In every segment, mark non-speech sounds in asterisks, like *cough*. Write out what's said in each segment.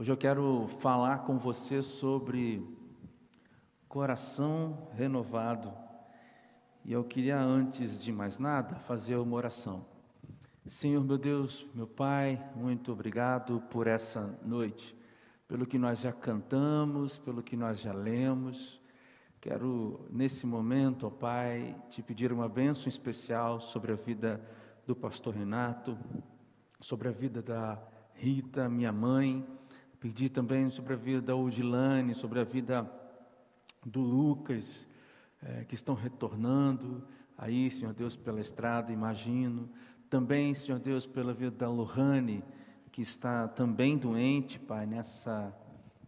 Hoje eu quero falar com você sobre coração renovado. E eu queria, antes de mais nada, fazer uma oração. Senhor meu Deus, meu Pai, muito obrigado por essa noite, pelo que nós já cantamos, pelo que nós já lemos. Quero, nesse momento, ó Pai, te pedir uma bênção especial sobre a vida do pastor Renato, sobre a vida da Rita, minha mãe Pedir também sobre a vida da Odilane, sobre a vida do Lucas, é, que estão retornando aí, Senhor Deus, pela estrada, imagino. Também, Senhor Deus, pela vida da Lohane, que está também doente, Pai, nessa,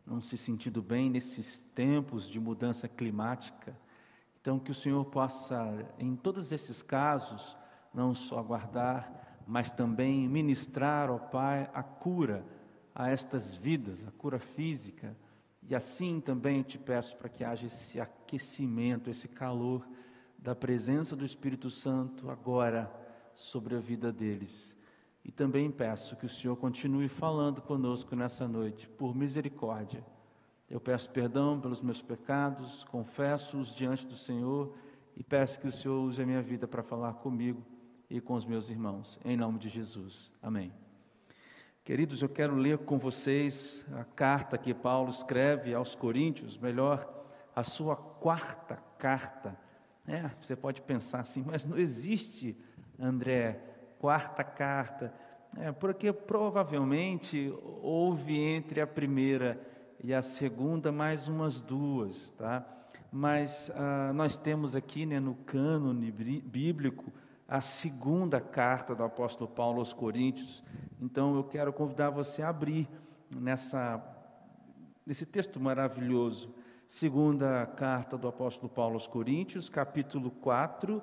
não se sentindo bem nesses tempos de mudança climática. Então, que o Senhor possa, em todos esses casos, não só aguardar, mas também ministrar, ó Pai, a cura a estas vidas, a cura física. E assim também te peço para que haja esse aquecimento, esse calor da presença do Espírito Santo agora sobre a vida deles. E também peço que o Senhor continue falando conosco nessa noite, por misericórdia. Eu peço perdão pelos meus pecados, confesso-os diante do Senhor e peço que o Senhor use a minha vida para falar comigo e com os meus irmãos. Em nome de Jesus. Amém. Queridos, eu quero ler com vocês a carta que Paulo escreve aos Coríntios, melhor, a sua quarta carta. É, você pode pensar assim, mas não existe, André, quarta carta. É, porque provavelmente houve entre a primeira e a segunda mais umas duas, tá? Mas ah, nós temos aqui né, no cânone bíblico a segunda carta do apóstolo Paulo aos Coríntios. Então eu quero convidar você a abrir nessa nesse texto maravilhoso. Segunda carta do apóstolo Paulo aos Coríntios, capítulo 4,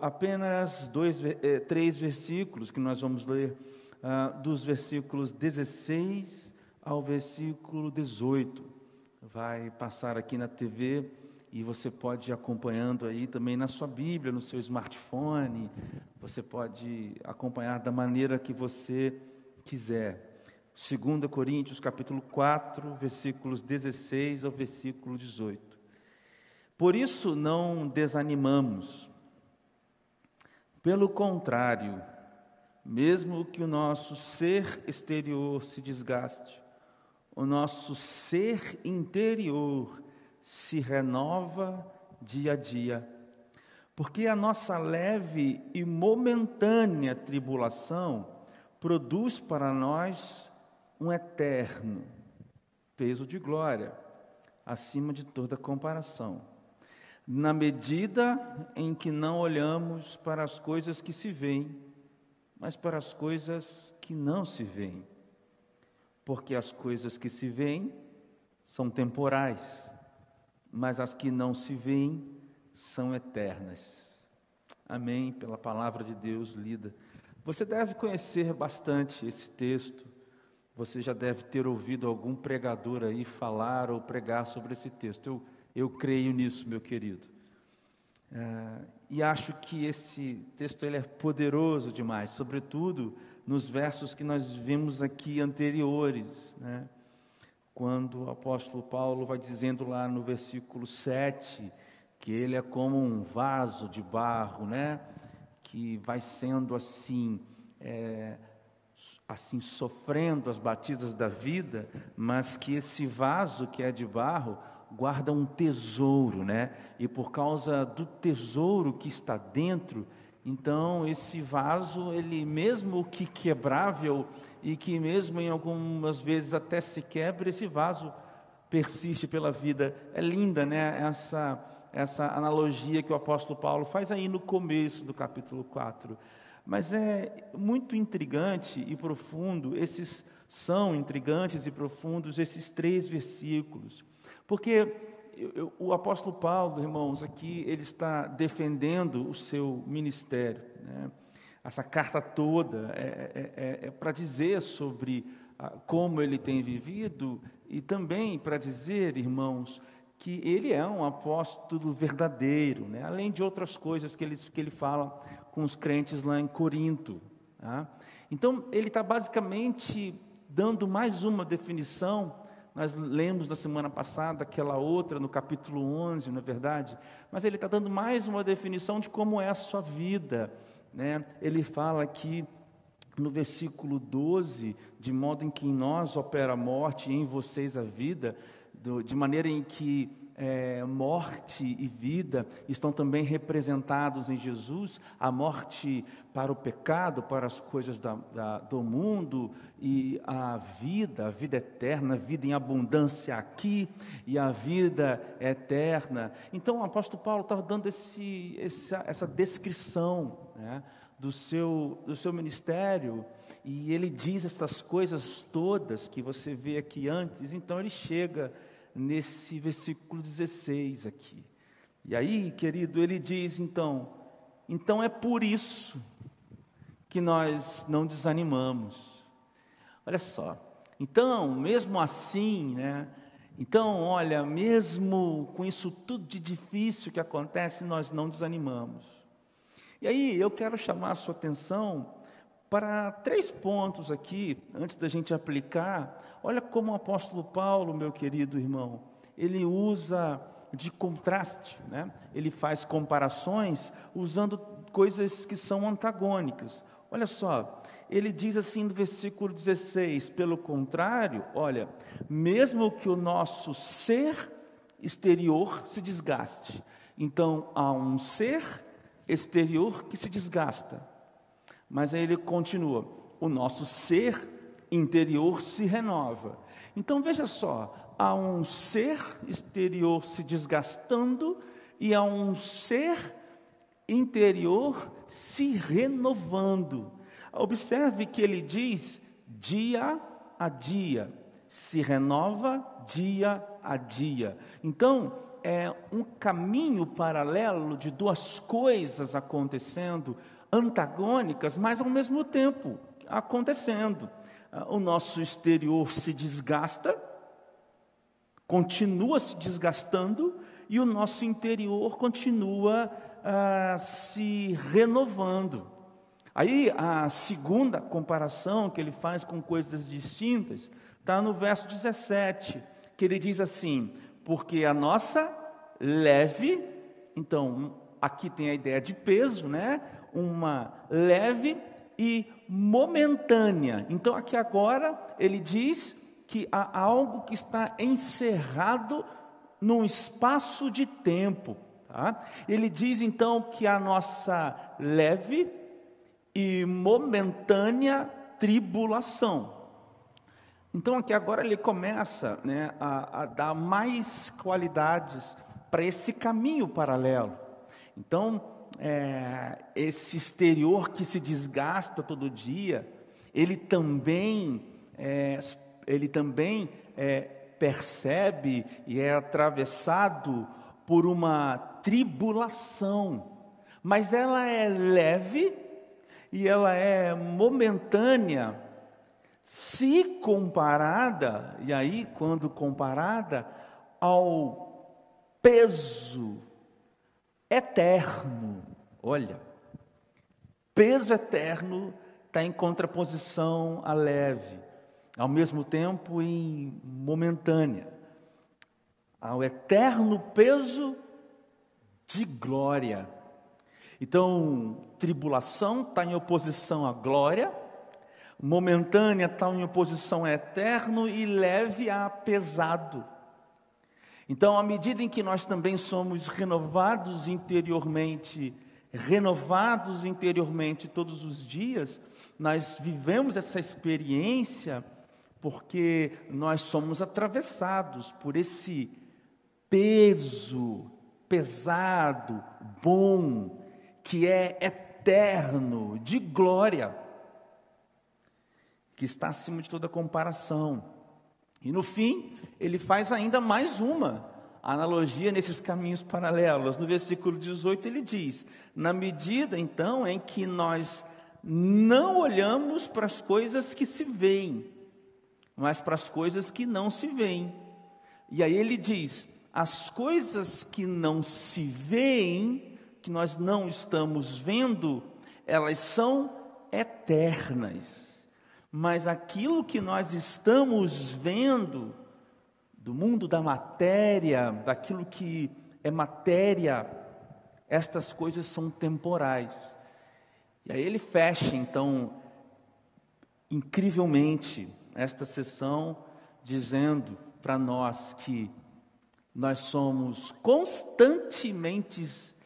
apenas dois, eh, três versículos que nós vamos ler, ah, dos versículos 16 ao versículo 18. Vai passar aqui na TV e você pode ir acompanhando aí também na sua Bíblia, no seu smartphone, você pode acompanhar da maneira que você quiser. 2 Coríntios capítulo 4, versículos 16 ao versículo 18. Por isso não desanimamos. Pelo contrário, mesmo que o nosso ser exterior se desgaste, o nosso ser interior se renova dia a dia. Porque a nossa leve e momentânea tribulação produz para nós um eterno peso de glória, acima de toda comparação. Na medida em que não olhamos para as coisas que se veem, mas para as coisas que não se veem. Porque as coisas que se veem são temporais, mas as que não se veem são eternas. Amém. Pela palavra de Deus lida. Você deve conhecer bastante esse texto. Você já deve ter ouvido algum pregador aí falar ou pregar sobre esse texto. Eu, eu creio nisso, meu querido. É, e acho que esse texto ele é poderoso demais, sobretudo nos versos que nós vimos aqui anteriores. Né? Quando o apóstolo Paulo vai dizendo lá no versículo 7 que ele é como um vaso de barro, né? Que vai sendo assim, é, assim sofrendo as batidas da vida, mas que esse vaso que é de barro guarda um tesouro, né? E por causa do tesouro que está dentro, então esse vaso, ele mesmo que quebrável, e que mesmo em algumas vezes até se quebra, esse vaso persiste pela vida. É linda, né? Essa, essa analogia que o apóstolo Paulo faz aí no começo do capítulo 4. Mas é muito intrigante e profundo, esses são intrigantes e profundos esses três versículos. Porque o apóstolo Paulo, irmãos, aqui ele está defendendo o seu ministério. Né? essa carta toda é, é, é, é para dizer sobre ah, como ele tem vivido e também para dizer, irmãos, que ele é um apóstolo verdadeiro, né? além de outras coisas que ele, que ele fala com os crentes lá em Corinto. Tá? Então, ele está basicamente dando mais uma definição. Nós lemos na semana passada aquela outra, no capítulo 11, não é verdade? Mas ele está dando mais uma definição de como é a sua vida. Né? Ele fala aqui no versículo 12, de modo em que em nós opera a morte e em vocês a vida, de maneira em que é, morte e vida estão também representados em Jesus, a morte para o pecado, para as coisas da, da, do mundo, e a vida, a vida eterna, a vida em abundância aqui, e a vida eterna. Então o apóstolo Paulo estava dando esse, essa, essa descrição né, do, seu, do seu ministério, e ele diz essas coisas todas que você vê aqui antes, então ele chega nesse versículo 16 aqui. E aí, querido, ele diz então: então é por isso que nós não desanimamos. Olha só. Então, mesmo assim, né? Então, olha, mesmo com isso tudo de difícil que acontece, nós não desanimamos. E aí, eu quero chamar a sua atenção para três pontos aqui, antes da gente aplicar. Olha como o apóstolo Paulo, meu querido irmão, ele usa de contraste, né? ele faz comparações usando coisas que são antagônicas. Olha só, ele diz assim no versículo 16: pelo contrário, olha, mesmo que o nosso ser exterior se desgaste, então há um ser exterior que se desgasta mas aí ele continua: o nosso ser interior se renova. Então veja só, há um ser exterior se desgastando e há um ser interior se renovando. Observe que ele diz dia a dia, se renova dia a dia. Então, é um caminho paralelo de duas coisas acontecendo antagônicas, mas ao mesmo tempo acontecendo. Ah, o nosso exterior se desgasta, continua se desgastando, e o nosso interior continua ah, se renovando. Aí a segunda comparação que ele faz com coisas distintas está no verso 17, que ele diz assim: porque a nossa leve, então aqui tem a ideia de peso, né? Uma leve e momentânea. Então, aqui agora, ele diz que há algo que está encerrado num espaço de tempo. Tá? Ele diz então que a nossa leve e momentânea tribulação. Então, aqui agora ele começa né, a, a dar mais qualidades para esse caminho paralelo. Então, é, esse exterior que se desgasta todo dia, ele também, é, ele também é, percebe e é atravessado por uma tribulação, mas ela é leve e ela é momentânea, se comparada, e aí quando comparada ao peso eterno. Olha, peso eterno está em contraposição à leve, ao mesmo tempo em momentânea, ao eterno peso de glória. Então, tribulação está em oposição à glória, momentânea está em oposição a eterno e leve a pesado. Então, à medida em que nós também somos renovados interiormente, renovados interiormente todos os dias, nós vivemos essa experiência porque nós somos atravessados por esse peso pesado, bom, que é eterno, de glória, que está acima de toda comparação. E no fim, ele faz ainda mais uma analogia nesses caminhos paralelos. No versículo 18 ele diz: Na medida então em que nós não olhamos para as coisas que se veem, mas para as coisas que não se veem. E aí ele diz: as coisas que não se veem, que nós não estamos vendo, elas são eternas mas aquilo que nós estamos vendo do mundo da matéria, daquilo que é matéria, estas coisas são temporais. E aí ele fecha, então, incrivelmente, esta sessão, dizendo para nós que nós somos constantemente,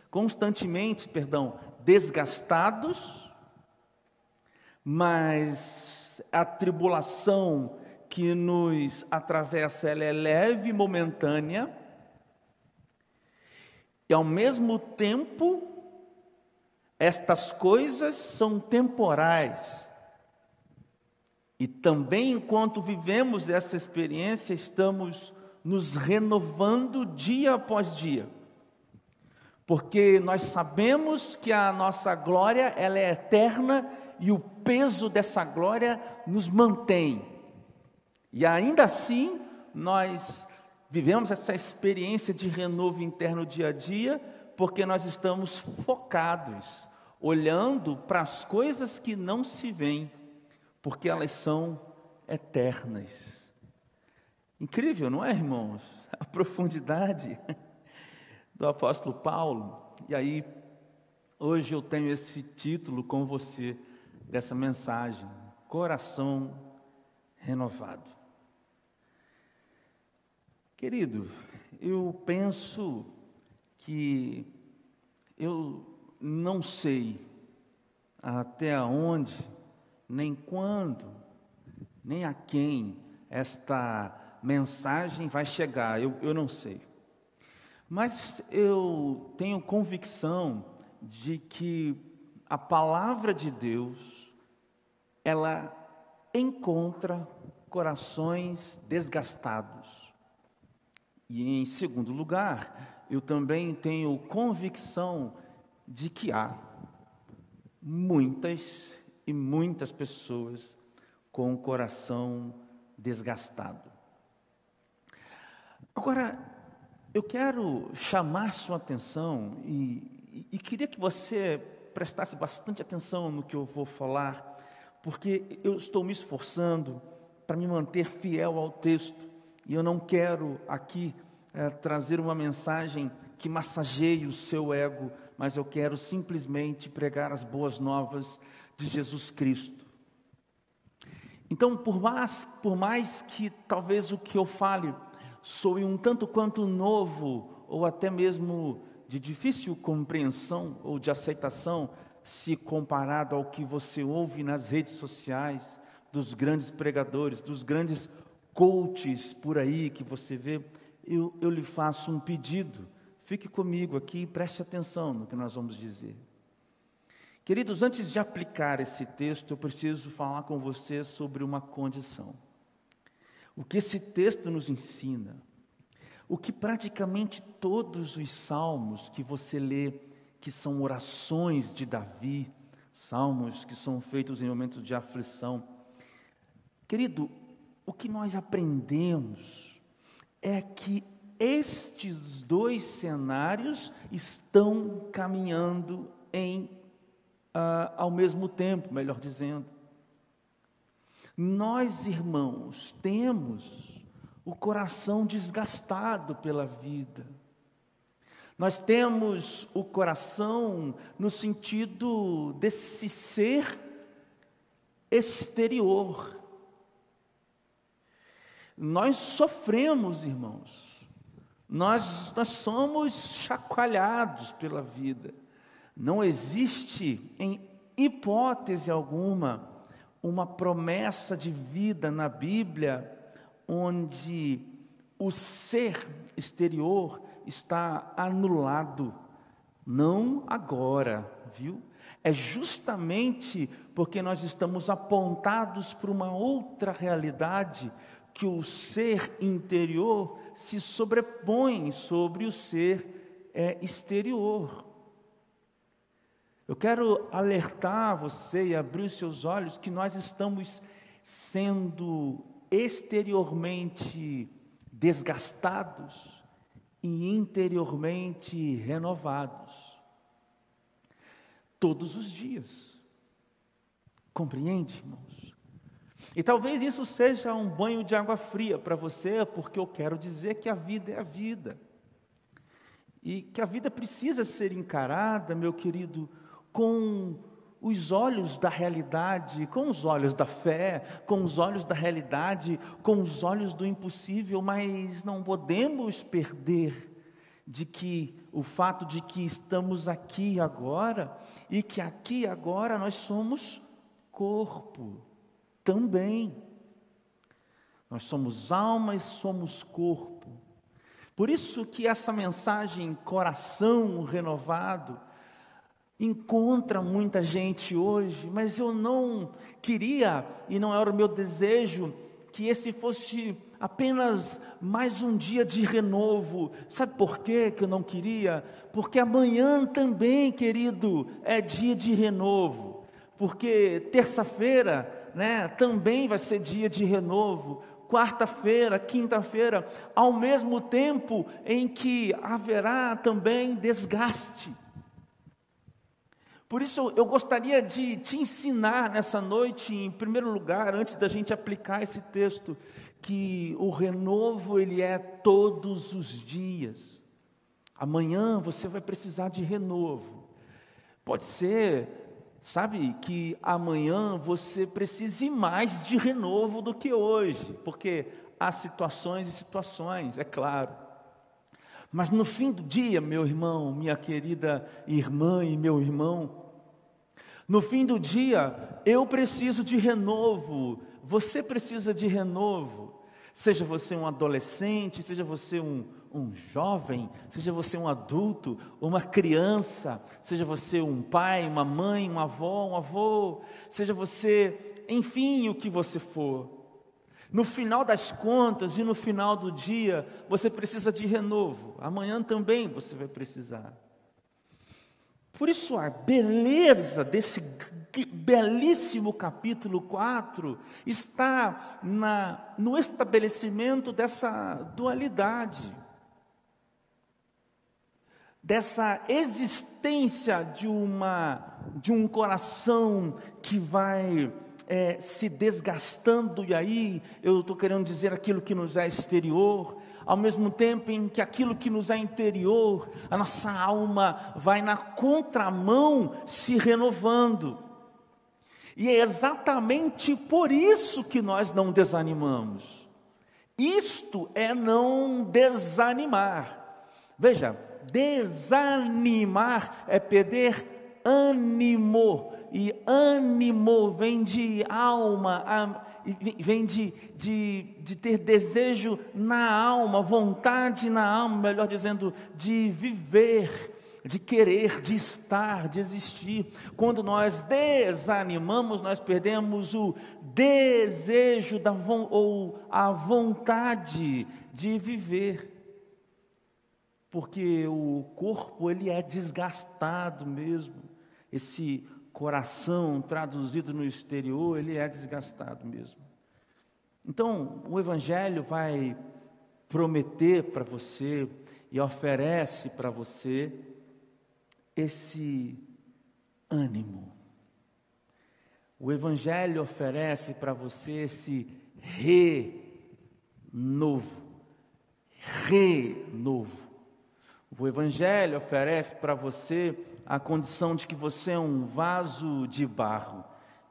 constantemente, perdão, desgastados, mas a tribulação que nos atravessa ela é leve e momentânea, e ao mesmo tempo estas coisas são temporais. E também enquanto vivemos essa experiência, estamos nos renovando dia após dia. Porque nós sabemos que a nossa glória, ela é eterna e o peso dessa glória nos mantém. E ainda assim, nós vivemos essa experiência de renovo interno dia a dia, porque nós estamos focados, olhando para as coisas que não se veem, porque elas são eternas. Incrível, não é, irmãos? *laughs* A profundidade *laughs* do apóstolo Paulo. E aí, hoje eu tenho esse título com você, dessa mensagem: Coração Renovado. Querido, eu penso que eu não sei até onde, nem quando, nem a quem esta mensagem vai chegar, eu, eu não sei. Mas eu tenho convicção de que a palavra de Deus, ela encontra corações desgastados. E em segundo lugar, eu também tenho convicção de que há muitas e muitas pessoas com o coração desgastado. Agora, eu quero chamar sua atenção e, e, e, queria que você prestasse bastante atenção no que eu vou falar, porque eu estou me esforçando para me manter fiel ao texto e eu não quero aqui é, trazer uma mensagem que massageie o seu ego, mas eu quero simplesmente pregar as boas novas de Jesus Cristo. Então, por mais, por mais que talvez o que eu fale soe um tanto quanto novo, ou até mesmo de difícil compreensão ou de aceitação, se comparado ao que você ouve nas redes sociais, dos grandes pregadores, dos grandes coaches por aí que você vê, eu, eu lhe faço um pedido. Fique comigo aqui e preste atenção no que nós vamos dizer. Queridos, antes de aplicar esse texto, eu preciso falar com você sobre uma condição o que esse texto nos ensina, o que praticamente todos os salmos que você lê, que são orações de Davi, salmos que são feitos em momentos de aflição. Querido, o que nós aprendemos é que estes dois cenários estão caminhando em uh, ao mesmo tempo, melhor dizendo. Nós, irmãos, temos o coração desgastado pela vida. Nós temos o coração no sentido desse ser exterior. Nós sofremos, irmãos. Nós, nós somos chacoalhados pela vida. Não existe, em hipótese alguma, uma promessa de vida na Bíblia, onde o ser exterior está anulado. Não agora, viu? É justamente porque nós estamos apontados para uma outra realidade que o ser interior se sobrepõe sobre o ser é, exterior. Eu quero alertar você e abrir os seus olhos que nós estamos sendo exteriormente desgastados e interiormente renovados todos os dias. Compreende, irmãos? E talvez isso seja um banho de água fria para você, porque eu quero dizer que a vida é a vida. E que a vida precisa ser encarada, meu querido, com os olhos da realidade, com os olhos da fé, com os olhos da realidade, com os olhos do impossível, mas não podemos perder de que o fato de que estamos aqui agora e que aqui agora nós somos corpo também. Nós somos alma e somos corpo. Por isso que essa mensagem coração renovado encontra muita gente hoje, mas eu não queria e não era o meu desejo que esse fosse apenas mais um dia de renovo. Sabe por quê que eu não queria? Porque amanhã também, querido, é dia de renovo. Porque terça-feira, né, também vai ser dia de renovo. Quarta-feira, quinta-feira, ao mesmo tempo em que haverá também desgaste. Por isso, eu gostaria de te ensinar nessa noite, em primeiro lugar, antes da gente aplicar esse texto, que o renovo ele é todos os dias. Amanhã você vai precisar de renovo. Pode ser, sabe, que amanhã você precise mais de renovo do que hoje, porque há situações e situações, é claro. Mas no fim do dia, meu irmão, minha querida irmã e meu irmão, no fim do dia, eu preciso de renovo, você precisa de renovo. Seja você um adolescente, seja você um, um jovem, seja você um adulto, uma criança, seja você um pai, uma mãe, uma avó, um avô, seja você, enfim, o que você for. No final das contas e no final do dia, você precisa de renovo. Amanhã também você vai precisar. Por isso, a beleza desse belíssimo capítulo 4 está na, no estabelecimento dessa dualidade, dessa existência de, uma, de um coração que vai é, se desgastando, e aí eu estou querendo dizer aquilo que nos é exterior, ao mesmo tempo em que aquilo que nos é interior, a nossa alma vai na contramão se renovando. E é exatamente por isso que nós não desanimamos. Isto é não desanimar. Veja, desanimar é perder ânimo e ânimo vem de alma, vem de, de, de ter desejo na alma, vontade na alma, melhor dizendo, de viver, de querer, de estar, de existir. Quando nós desanimamos, nós perdemos o desejo da, ou a vontade de viver. Porque o corpo ele é desgastado mesmo. Esse coração traduzido no exterior, ele é desgastado mesmo. Então, o Evangelho vai prometer para você e oferece para você esse ânimo. O Evangelho oferece para você esse renovo. Renovo. O Evangelho oferece para você a condição de que você é um vaso de barro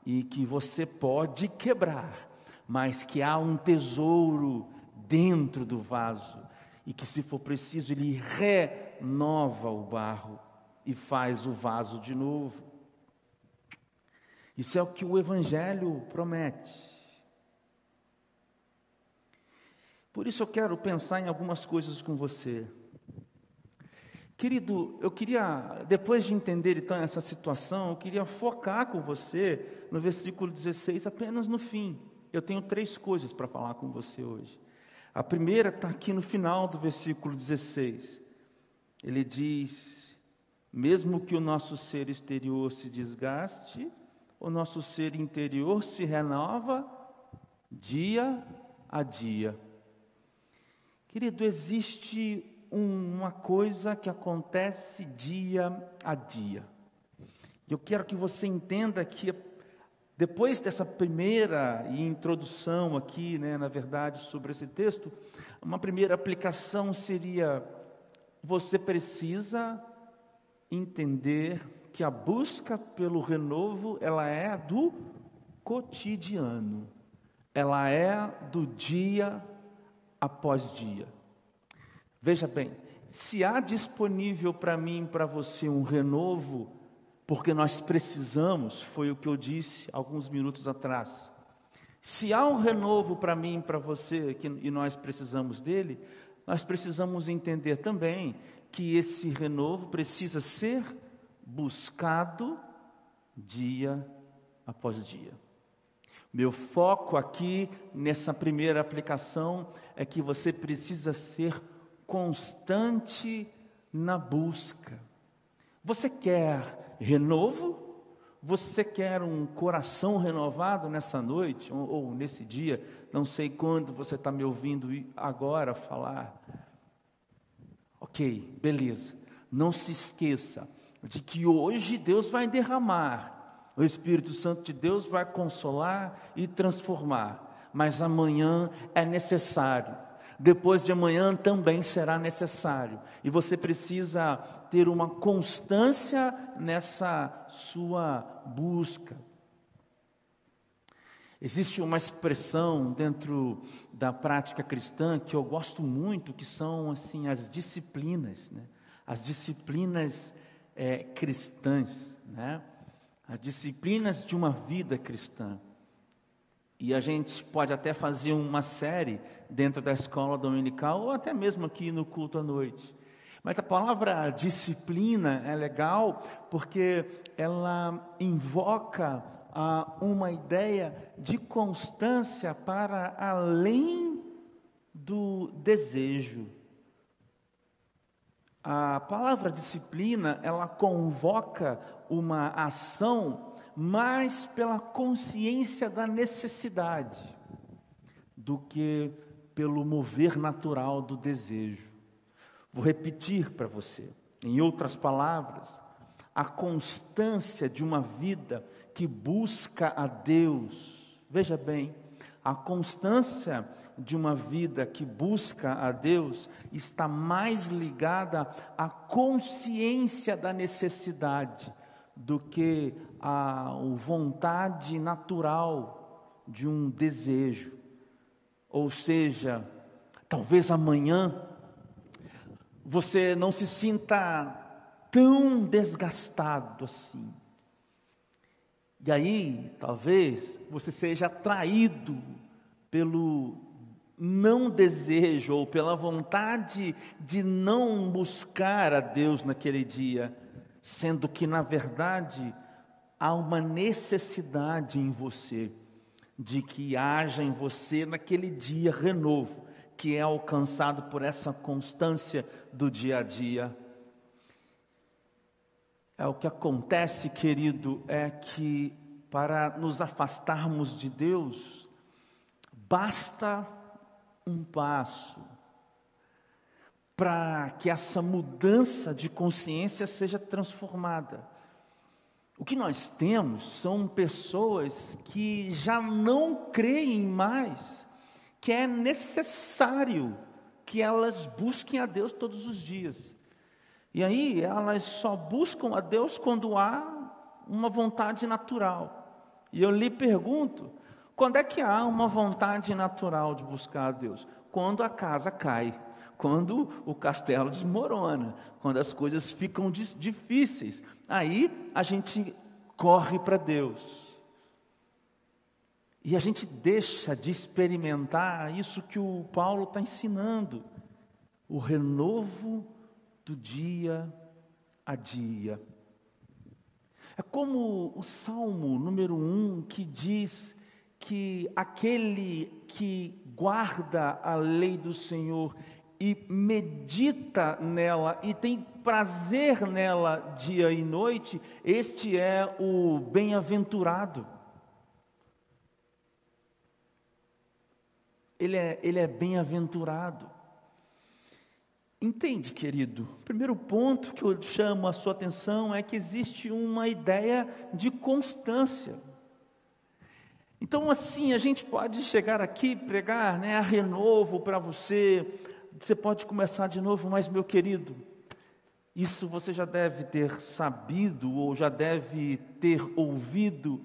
e que você pode quebrar, mas que há um tesouro dentro do vaso e que, se for preciso, ele renova o barro e faz o vaso de novo. Isso é o que o Evangelho promete. Por isso eu quero pensar em algumas coisas com você. Querido, eu queria, depois de entender então essa situação, eu queria focar com você no versículo 16, apenas no fim. Eu tenho três coisas para falar com você hoje. A primeira está aqui no final do versículo 16. Ele diz: Mesmo que o nosso ser exterior se desgaste, o nosso ser interior se renova dia a dia. Querido, existe uma coisa que acontece dia a dia. Eu quero que você entenda que Depois dessa primeira introdução aqui, né, na verdade, sobre esse texto, uma primeira aplicação seria: você precisa entender que a busca pelo renovo, ela é do cotidiano, ela é do dia após dia. Veja bem, se há disponível para mim para você um renovo porque nós precisamos, foi o que eu disse alguns minutos atrás. Se há um renovo para mim para você, que, e nós precisamos dele, nós precisamos entender também que esse renovo precisa ser buscado dia após dia. Meu foco aqui nessa primeira aplicação é que você precisa ser constante na busca. Você quer renovo? Você quer um coração renovado nessa noite ou, ou nesse dia? Não sei quando você está me ouvindo agora falar. Ok, beleza. Não se esqueça de que hoje Deus vai derramar, o Espírito Santo de Deus vai consolar e transformar, mas amanhã é necessário depois de amanhã também será necessário. E você precisa ter uma constância nessa sua busca. Existe uma expressão dentro da prática cristã que eu gosto muito, que são assim as disciplinas, né? as disciplinas é, cristãs, né? as disciplinas de uma vida cristã. E a gente pode até fazer uma série dentro da escola dominical ou até mesmo aqui no culto à noite. Mas a palavra disciplina é legal porque ela invoca ah, uma ideia de constância para além do desejo. A palavra disciplina, ela convoca uma ação mais pela consciência da necessidade do que pelo mover natural do desejo. Vou repetir para você, em outras palavras, a constância de uma vida que busca a Deus. Veja bem, a constância de uma vida que busca a Deus está mais ligada à consciência da necessidade do que a vontade natural de um desejo. Ou seja, talvez amanhã você não se sinta tão desgastado assim. E aí, talvez você seja atraído pelo não desejo ou pela vontade de não buscar a Deus naquele dia sendo que, na verdade, há uma necessidade em você de que haja em você naquele dia renovo, que é alcançado por essa constância do dia a dia. É o que acontece, querido, é que para nos afastarmos de Deus, basta um passo, para que essa mudança de consciência seja transformada. O que nós temos são pessoas que já não creem mais que é necessário que elas busquem a Deus todos os dias. E aí elas só buscam a Deus quando há uma vontade natural. E eu lhe pergunto: quando é que há uma vontade natural de buscar a Deus? Quando a casa cai quando o castelo desmorona, quando as coisas ficam difíceis. Aí a gente corre para Deus. E a gente deixa de experimentar isso que o Paulo está ensinando, o renovo do dia a dia. É como o Salmo número um que diz que aquele que guarda a lei do Senhor e medita nela e tem prazer nela dia e noite, este é o bem-aventurado. Ele é, ele é bem-aventurado. Entende, querido? Primeiro ponto que eu chamo a sua atenção é que existe uma ideia de constância. Então, assim, a gente pode chegar aqui pregar, né, a renovo para você. Você pode começar de novo, mas meu querido, isso você já deve ter sabido ou já deve ter ouvido.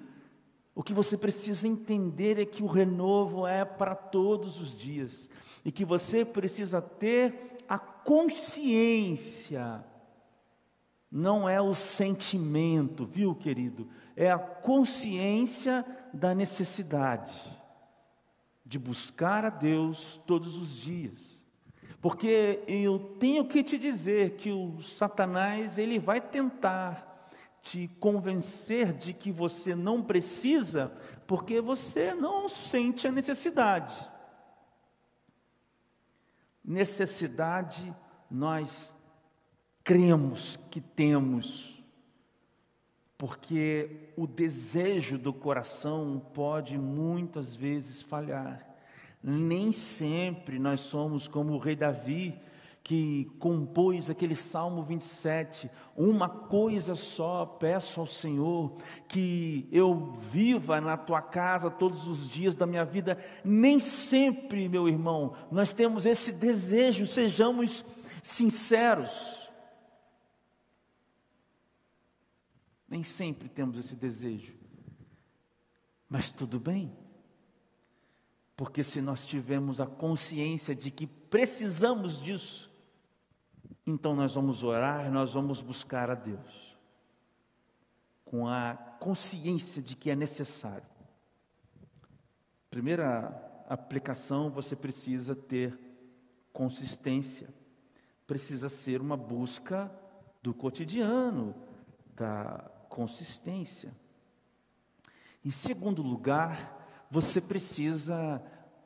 O que você precisa entender é que o renovo é para todos os dias e que você precisa ter a consciência, não é o sentimento, viu, querido? É a consciência da necessidade de buscar a Deus todos os dias. Porque eu tenho que te dizer que o Satanás, ele vai tentar te convencer de que você não precisa, porque você não sente a necessidade. Necessidade nós cremos que temos, porque o desejo do coração pode muitas vezes falhar. Nem sempre nós somos como o rei Davi, que compôs aquele Salmo 27, uma coisa só peço ao Senhor, que eu viva na tua casa todos os dias da minha vida. Nem sempre, meu irmão, nós temos esse desejo, sejamos sinceros. Nem sempre temos esse desejo, mas tudo bem. Porque se nós tivermos a consciência de que precisamos disso, então nós vamos orar, nós vamos buscar a Deus, com a consciência de que é necessário. Primeira aplicação, você precisa ter consistência, precisa ser uma busca do cotidiano, da consistência. Em segundo lugar, você precisa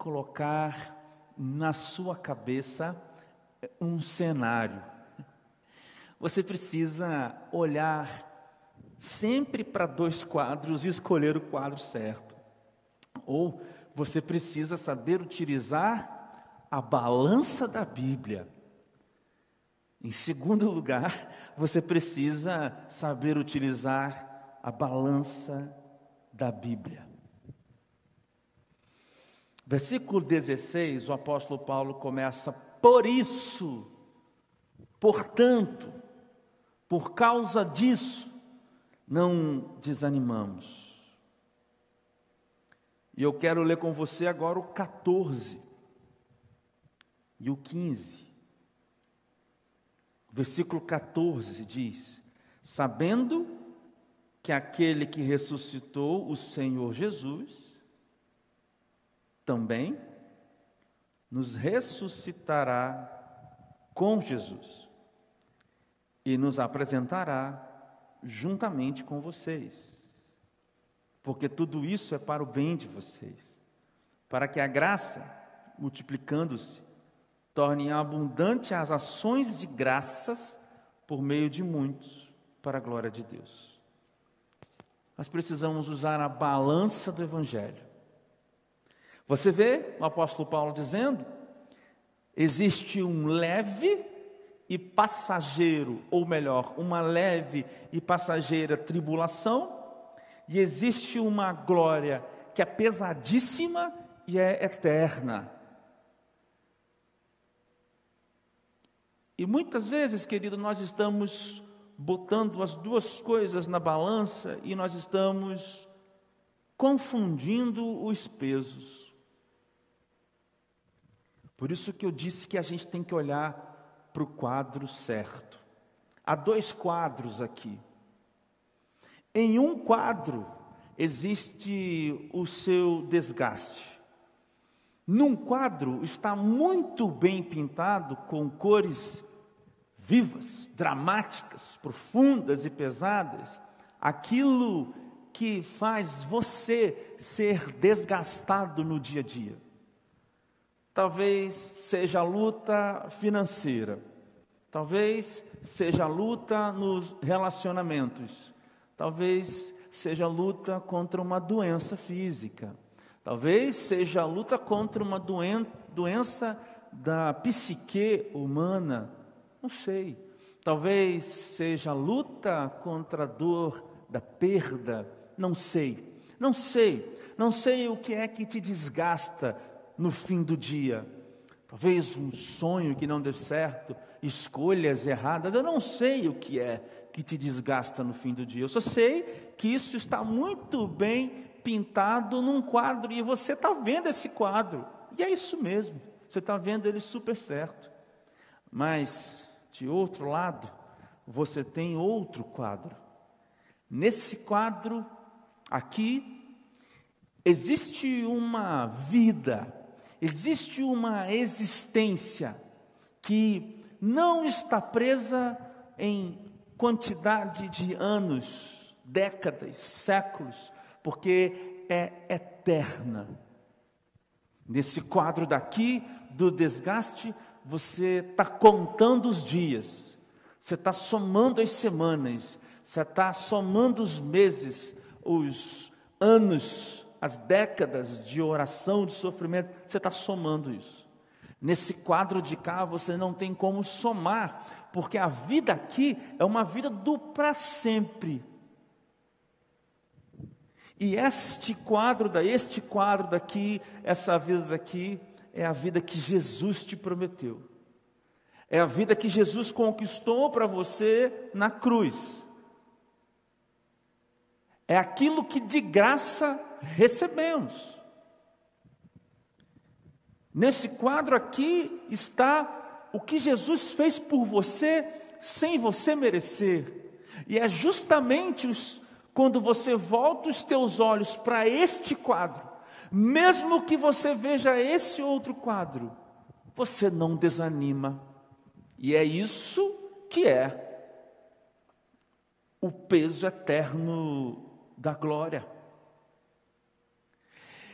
colocar na sua cabeça um cenário. Você precisa olhar sempre para dois quadros e escolher o quadro certo. Ou você precisa saber utilizar a balança da Bíblia. Em segundo lugar, você precisa saber utilizar a balança da Bíblia. Versículo 16, o apóstolo Paulo começa: Por isso, portanto, por causa disso, não desanimamos. E eu quero ler com você agora o 14 e o 15. Versículo 14 diz: Sabendo que aquele que ressuscitou o Senhor Jesus, também nos ressuscitará com Jesus e nos apresentará juntamente com vocês. Porque tudo isso é para o bem de vocês, para que a graça, multiplicando-se, torne abundante as ações de graças por meio de muitos, para a glória de Deus. Nós precisamos usar a balança do Evangelho você vê o apóstolo Paulo dizendo: existe um leve e passageiro, ou melhor, uma leve e passageira tribulação, e existe uma glória que é pesadíssima e é eterna. E muitas vezes, querido, nós estamos botando as duas coisas na balança e nós estamos confundindo os pesos. Por isso que eu disse que a gente tem que olhar para o quadro certo. Há dois quadros aqui. Em um quadro existe o seu desgaste. Num quadro está muito bem pintado com cores vivas, dramáticas, profundas e pesadas, aquilo que faz você ser desgastado no dia a dia. Talvez seja a luta financeira, talvez seja a luta nos relacionamentos, talvez seja a luta contra uma doença física, talvez seja a luta contra uma doen doença da psique humana, não sei. Talvez seja a luta contra a dor da perda, não sei. Não sei, Não sei o que é que te desgasta no fim do dia. Talvez um sonho que não deu certo, escolhas erradas. Eu não sei o que é que te desgasta no fim do dia. Eu só sei que isso está muito bem pintado num quadro e você está vendo esse quadro. E é isso mesmo. Você está vendo ele super certo. Mas, de outro lado, você tem outro quadro. Nesse quadro, aqui, existe uma vida, existe uma existência que não está presa em quantidade de anos, décadas, séculos, porque é eterna. Nesse quadro daqui, do desgaste, você está contando os dias, você está somando as semanas, você está somando os meses, os anos, as décadas de oração, de sofrimento, você está somando isso. Nesse quadro de cá você não tem como somar, porque a vida aqui é uma vida do para sempre. E este quadro da este quadro daqui, essa vida daqui é a vida que Jesus te prometeu. É a vida que Jesus conquistou para você na cruz. É aquilo que de graça recebemos. Nesse quadro aqui está o que Jesus fez por você sem você merecer. E é justamente os, quando você volta os teus olhos para este quadro, mesmo que você veja esse outro quadro, você não desanima. E é isso que é o peso eterno da glória.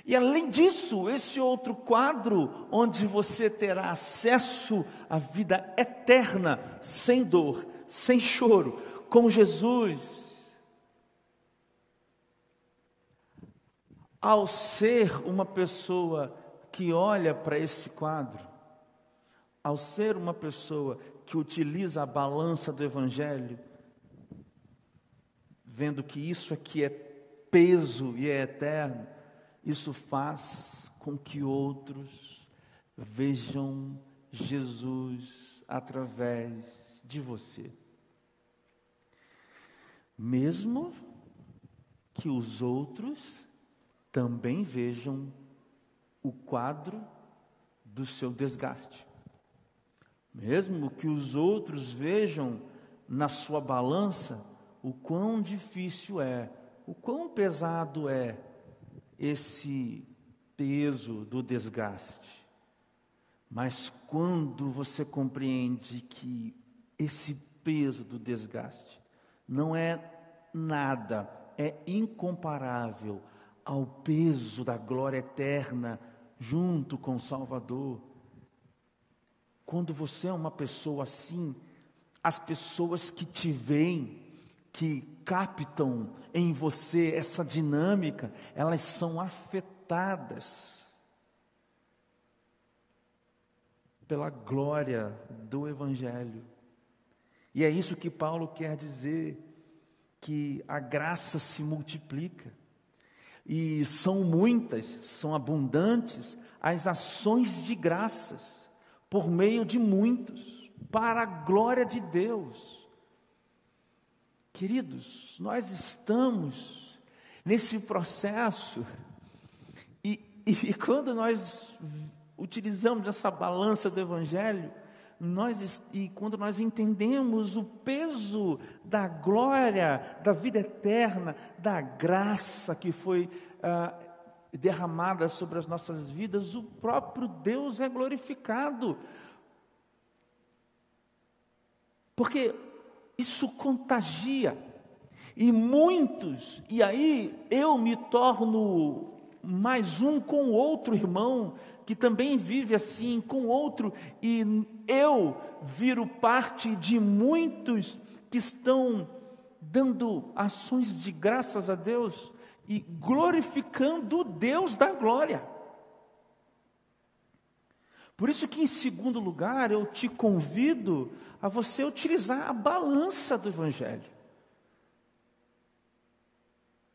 E além disso, esse outro quadro, onde você terá acesso à vida eterna, sem dor, sem choro, com Jesus, Ao ser uma pessoa que olha para esse quadro, ao ser uma pessoa que utiliza a balança do Evangelho, vendo que isso aqui é peso e é eterno, isso faz com que outros vejam Jesus através de você. Mesmo que os outros também vejam o quadro do seu desgaste. Mesmo que os outros vejam na sua balança o quão difícil é, o quão pesado é esse peso do desgaste. Mas quando você compreende que esse peso do desgaste não é nada, é incomparável ao peso da glória eterna junto com o Salvador. Quando você é uma pessoa assim, as pessoas que te veem, que captam em você essa dinâmica, elas são afetadas pela glória do Evangelho. E é isso que Paulo quer dizer, que a graça se multiplica. E são muitas, são abundantes as ações de graças por meio de muitos, para a glória de Deus. Queridos, nós estamos nesse processo, e, e, e quando nós utilizamos essa balança do Evangelho, nós, e quando nós entendemos o peso da glória, da vida eterna, da graça que foi ah, derramada sobre as nossas vidas, o próprio Deus é glorificado. Porque isso contagia. E muitos, e aí eu me torno mais um com outro irmão que também vive assim com outro, e eu viro parte de muitos que estão dando ações de graças a Deus e glorificando o Deus da glória. Por isso que em segundo lugar eu te convido a você utilizar a balança do evangelho.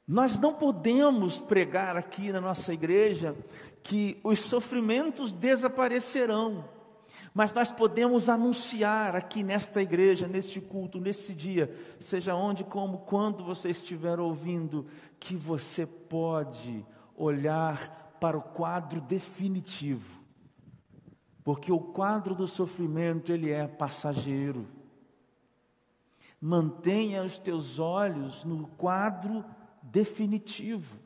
Nós não podemos pregar aqui na nossa igreja que os sofrimentos desaparecerão, mas nós podemos anunciar aqui nesta igreja, neste culto, nesse dia, seja onde, como, quando você estiver ouvindo, que você pode olhar para o quadro definitivo porque o quadro do sofrimento ele é passageiro. Mantenha os teus olhos no quadro definitivo.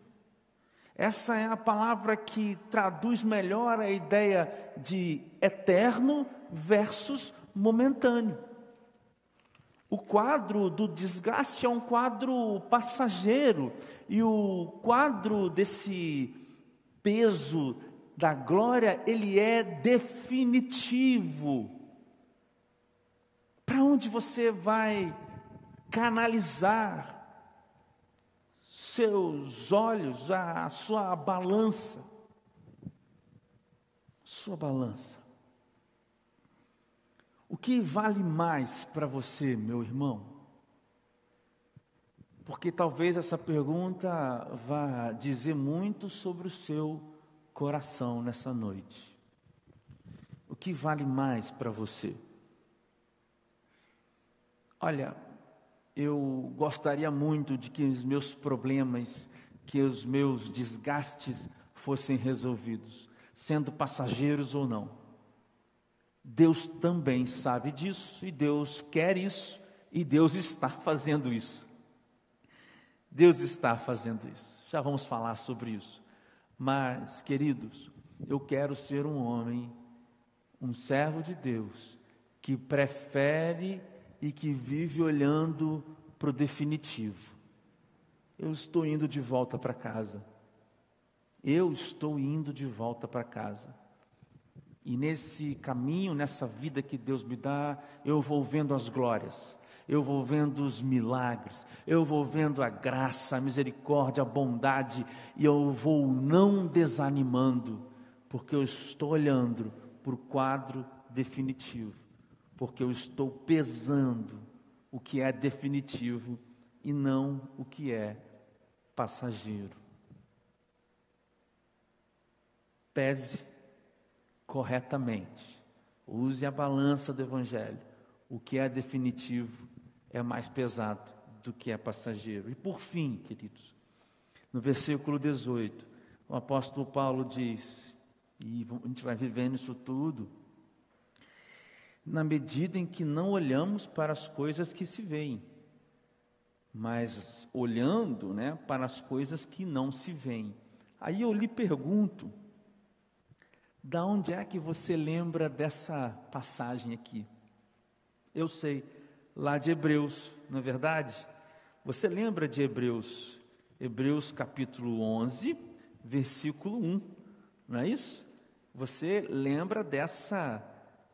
Essa é a palavra que traduz melhor a ideia de eterno versus momentâneo. O quadro do desgaste é um quadro passageiro, e o quadro desse peso da glória, ele é definitivo. Para onde você vai canalizar seus olhos, a sua balança? Sua balança. O que vale mais para você, meu irmão? Porque talvez essa pergunta vá dizer muito sobre o seu coração nessa noite. O que vale mais para você? Olha, eu gostaria muito de que os meus problemas, que os meus desgastes fossem resolvidos, sendo passageiros ou não. Deus também sabe disso e Deus quer isso e Deus está *laughs* fazendo isso. Deus está fazendo isso. Já vamos falar sobre isso. Mas, queridos, eu quero ser um homem, um servo de Deus, que prefere e que vive olhando para o definitivo. Eu estou indo de volta para casa. Eu estou indo de volta para casa. E nesse caminho, nessa vida que Deus me dá, eu vou vendo as glórias eu vou vendo os milagres, eu vou vendo a graça, a misericórdia, a bondade, e eu vou não desanimando, porque eu estou olhando para o quadro definitivo, porque eu estou pesando o que é definitivo e não o que é passageiro. Pese corretamente, use a balança do Evangelho, o que é definitivo é mais pesado do que é passageiro. E por fim, queridos, no versículo 18, o apóstolo Paulo diz, e a gente vai vivendo isso tudo, na medida em que não olhamos para as coisas que se veem, mas olhando né, para as coisas que não se veem. Aí eu lhe pergunto, da onde é que você lembra dessa passagem aqui? Eu sei, lá de Hebreus, não é verdade? Você lembra de Hebreus? Hebreus capítulo 11, versículo 1, não é isso? Você lembra dessa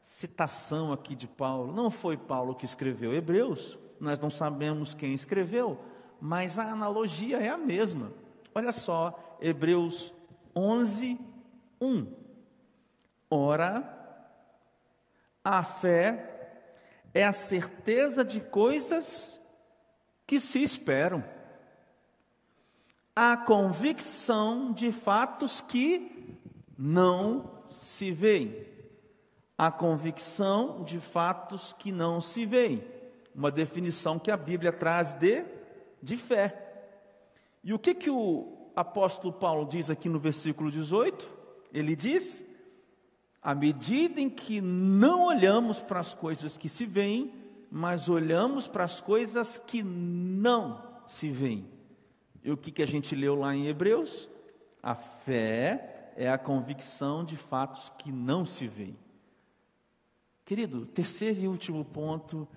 citação aqui de Paulo? Não foi Paulo que escreveu Hebreus, nós não sabemos quem escreveu, mas a analogia é a mesma. Olha só, Hebreus 11, 1. Ora, a fé é a certeza de coisas que se esperam, a convicção de fatos que não se veem, a convicção de fatos que não se veem, uma definição que a Bíblia traz de, de fé. E o que, que o apóstolo Paulo diz aqui no versículo 18? Ele diz: à medida em que não olhamos para as coisas que se veem, mas olhamos para as coisas que não se veem. E o que, que a gente leu lá em Hebreus? A fé é a convicção de fatos que não se veem. Querido, terceiro e último ponto,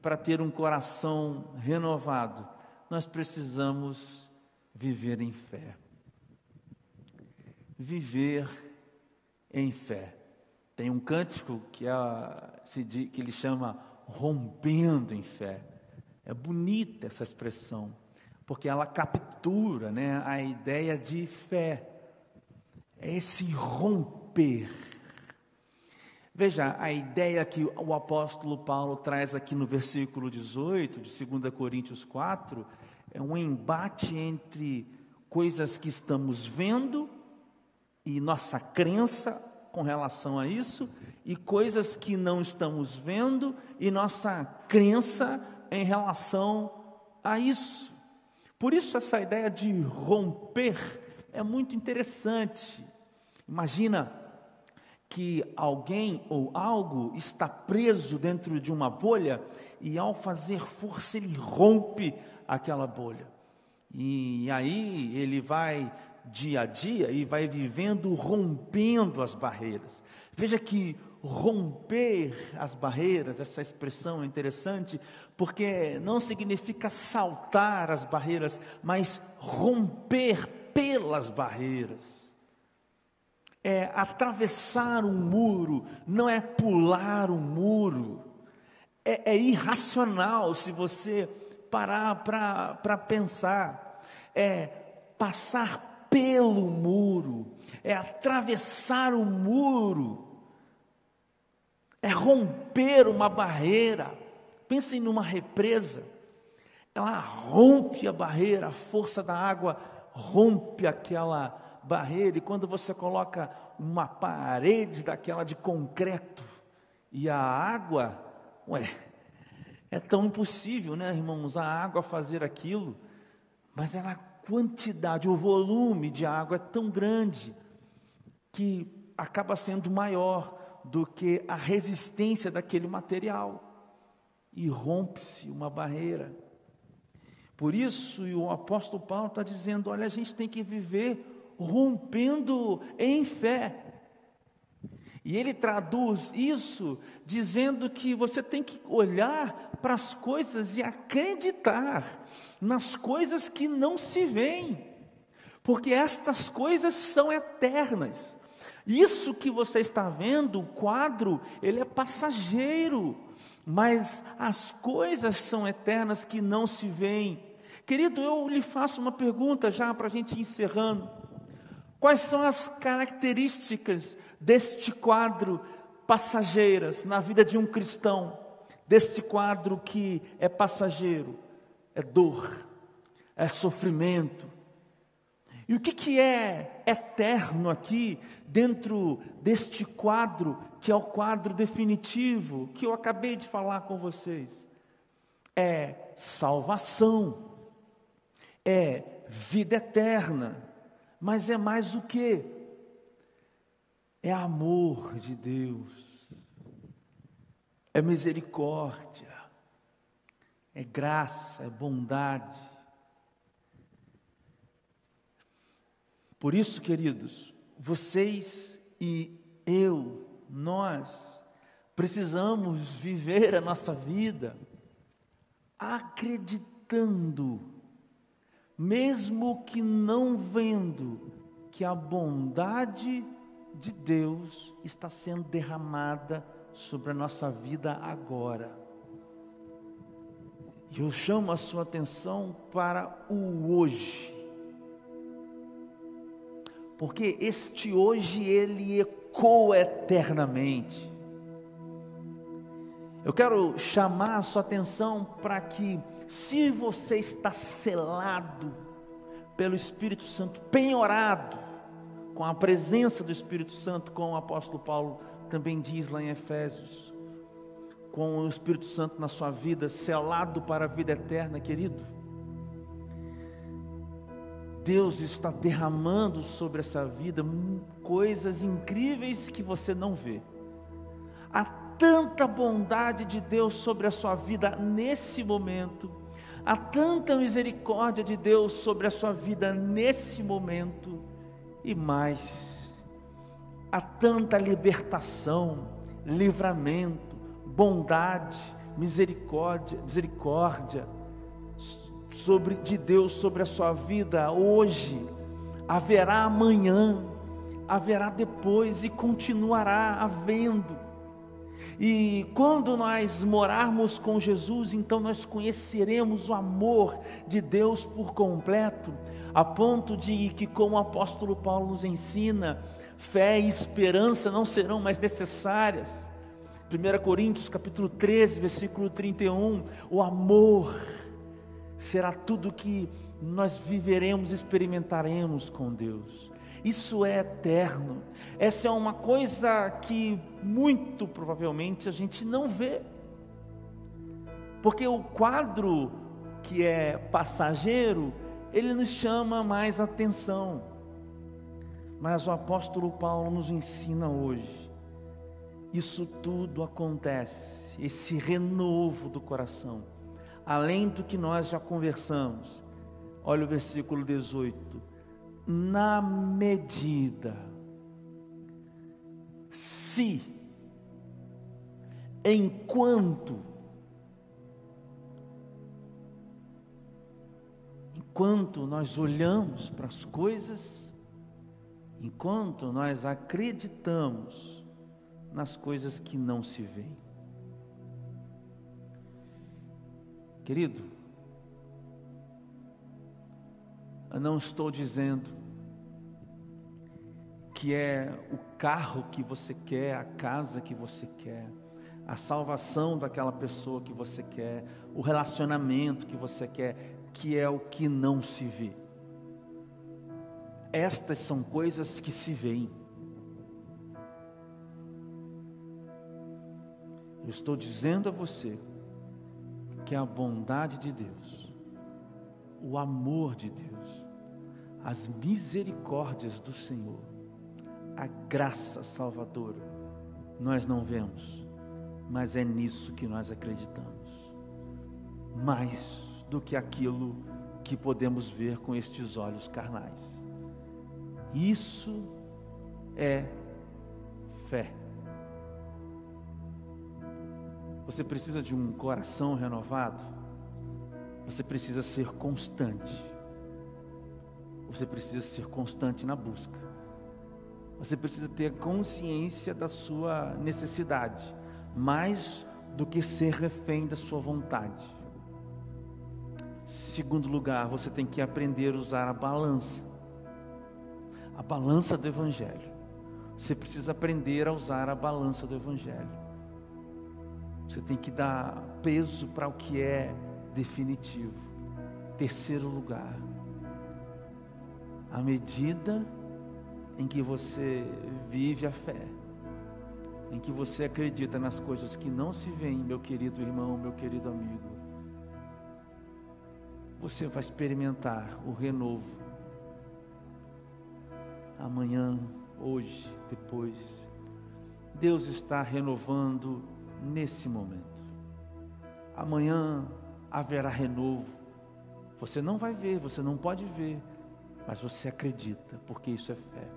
para ter um coração renovado, nós precisamos viver em fé. Viver em fé. Tem um cântico que, é, que ele chama Rompendo em Fé. É bonita essa expressão, porque ela captura né, a ideia de fé. É esse romper. Veja, a ideia que o apóstolo Paulo traz aqui no versículo 18 de 2 Coríntios 4 é um embate entre coisas que estamos vendo e nossa crença com relação a isso, e coisas que não estamos vendo e nossa crença em relação a isso. Por isso, essa ideia de romper é muito interessante. Imagina que alguém ou algo está preso dentro de uma bolha e, ao fazer força, ele rompe aquela bolha. E aí ele vai dia a dia e vai vivendo rompendo as barreiras. Veja que romper as barreiras, essa expressão é interessante, porque não significa saltar as barreiras, mas romper pelas barreiras. É atravessar um muro, não é pular um muro. É, é irracional se você parar para pensar. É passar pelo muro, é atravessar o muro, é romper uma barreira. Pensem numa represa, ela rompe a barreira, a força da água rompe aquela barreira, e quando você coloca uma parede daquela de concreto e a água, ué, é tão impossível, né, irmãos, a água fazer aquilo, mas ela quantidade, o volume de água é tão grande que acaba sendo maior do que a resistência daquele material e rompe-se uma barreira. Por isso, o apóstolo Paulo está dizendo: olha, a gente tem que viver rompendo em fé. E ele traduz isso dizendo que você tem que olhar para as coisas e acreditar nas coisas que não se veem, porque estas coisas são eternas. Isso que você está vendo, o quadro, ele é passageiro, mas as coisas são eternas que não se veem. Querido, eu lhe faço uma pergunta já para a gente encerrando. Quais são as características deste quadro passageiras na vida de um cristão? Deste quadro que é passageiro? é dor, é sofrimento. E o que, que é eterno aqui, dentro deste quadro, que é o quadro definitivo, que eu acabei de falar com vocês? É salvação, é vida eterna, mas é mais o que? É amor de Deus, é misericórdia, é graça, é bondade. Por isso, queridos, vocês e eu, nós, precisamos viver a nossa vida acreditando, mesmo que não vendo, que a bondade de Deus está sendo derramada sobre a nossa vida agora. Eu chamo a sua atenção para o hoje. Porque este hoje ele ecoa eternamente. Eu quero chamar a sua atenção para que, se você está selado pelo Espírito Santo, penhorado com a presença do Espírito Santo, como o apóstolo Paulo também diz lá em Efésios, com o Espírito Santo na sua vida, selado para a vida eterna, querido. Deus está derramando sobre essa vida coisas incríveis que você não vê. Há tanta bondade de Deus sobre a sua vida nesse momento, há tanta misericórdia de Deus sobre a sua vida nesse momento, e mais, há tanta libertação, livramento, bondade, misericórdia, misericórdia sobre de Deus sobre a sua vida hoje, haverá amanhã, haverá depois e continuará havendo. E quando nós morarmos com Jesus, então nós conheceremos o amor de Deus por completo, a ponto de que, como o apóstolo Paulo nos ensina, fé e esperança não serão mais necessárias 1 Coríntios capítulo 13, versículo 31, o amor será tudo que nós viveremos, experimentaremos com Deus. Isso é eterno. Essa é uma coisa que muito provavelmente a gente não vê. Porque o quadro que é passageiro, ele nos chama mais atenção. Mas o apóstolo Paulo nos ensina hoje. Isso tudo acontece, esse renovo do coração, além do que nós já conversamos. Olha o versículo 18. Na medida, se, enquanto, enquanto nós olhamos para as coisas, enquanto nós acreditamos nas coisas que não se veem. Querido, eu não estou dizendo que é o carro que você quer, a casa que você quer, a salvação daquela pessoa que você quer, o relacionamento que você quer que é o que não se vê. Estas são coisas que se veem. Eu estou dizendo a você que a bondade de Deus, o amor de Deus, as misericórdias do Senhor, a graça salvadora, nós não vemos, mas é nisso que nós acreditamos. Mais do que aquilo que podemos ver com estes olhos carnais. Isso é fé. Você precisa de um coração renovado. Você precisa ser constante. Você precisa ser constante na busca. Você precisa ter consciência da sua necessidade, mais do que ser refém da sua vontade. Segundo lugar, você tem que aprender a usar a balança. A balança do Evangelho. Você precisa aprender a usar a balança do Evangelho. Você tem que dar peso para o que é definitivo. Terceiro lugar, à medida em que você vive a fé, em que você acredita nas coisas que não se veem, meu querido irmão, meu querido amigo, você vai experimentar o renovo. Amanhã, hoje, depois. Deus está renovando nesse momento. Amanhã haverá renovo. Você não vai ver, você não pode ver, mas você acredita, porque isso é fé.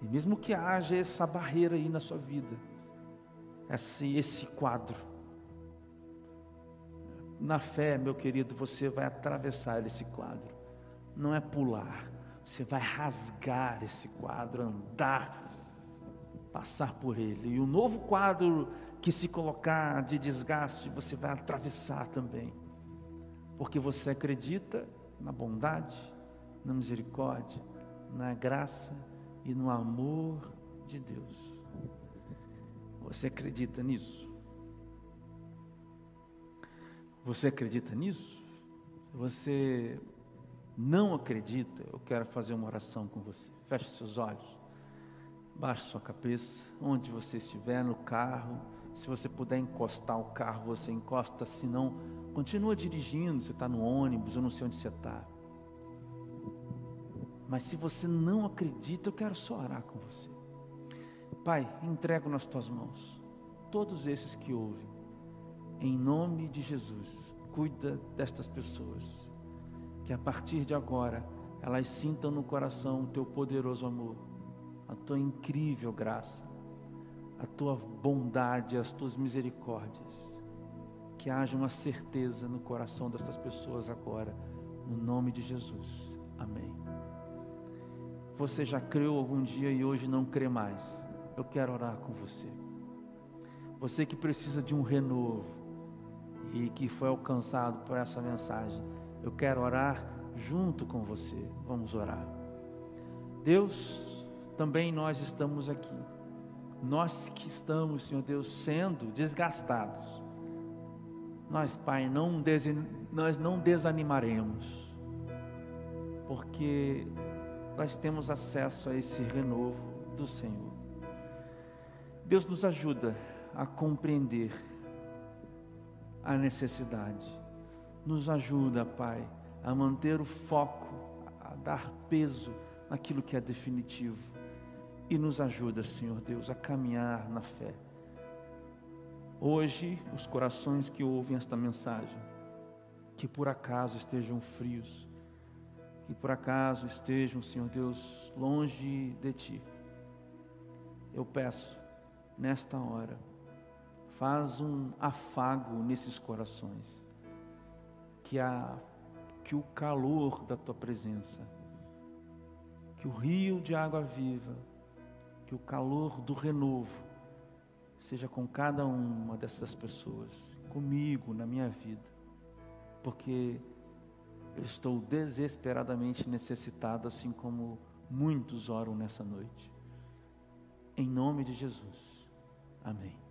E mesmo que haja essa barreira aí na sua vida, esse, esse quadro, na fé, meu querido, você vai atravessar esse quadro. Não é pular. Você vai rasgar esse quadro, andar, passar por ele. E o novo quadro que se colocar de desgaste, você vai atravessar também. Porque você acredita na bondade, na misericórdia, na graça e no amor de Deus. Você acredita nisso? Você acredita nisso? Você não acredita? Eu quero fazer uma oração com você. Feche seus olhos. Baixe sua cabeça, onde você estiver, no carro. Se você puder encostar o carro, você encosta. Se não, continua dirigindo. Você está no ônibus, eu não sei onde você está. Mas se você não acredita, eu quero só orar com você. Pai, entrego nas tuas mãos todos esses que ouvem em nome de Jesus, cuida destas pessoas, que a partir de agora elas sintam no coração o teu poderoso amor, a tua incrível graça, a tua bondade, as tuas misericórdias. Que haja uma certeza no coração destas pessoas agora, no nome de Jesus. Amém. Você já creu algum dia e hoje não crê mais. Eu quero orar com você. Você que precisa de um renovo, e que foi alcançado por essa mensagem. Eu quero orar junto com você. Vamos orar. Deus, também nós estamos aqui. Nós que estamos, Senhor Deus, sendo desgastados. nós, Pai, não nós não desanimaremos, porque nós temos acesso a esse renovo do Senhor. Deus nos ajuda a compreender a necessidade, nos ajuda, Pai, a manter o foco, a dar peso naquilo que é definitivo e nos ajuda, Senhor Deus, a caminhar na fé. Hoje, os corações que ouvem esta mensagem, que por acaso estejam frios, que por acaso estejam, Senhor Deus, longe de Ti, eu peço, nesta hora, faz um afago nesses corações, que, a, que o calor da Tua presença, que o rio de água viva, que o calor do renovo seja com cada uma dessas pessoas, comigo, na minha vida, porque eu estou desesperadamente necessitado, assim como muitos oram nessa noite. Em nome de Jesus. Amém.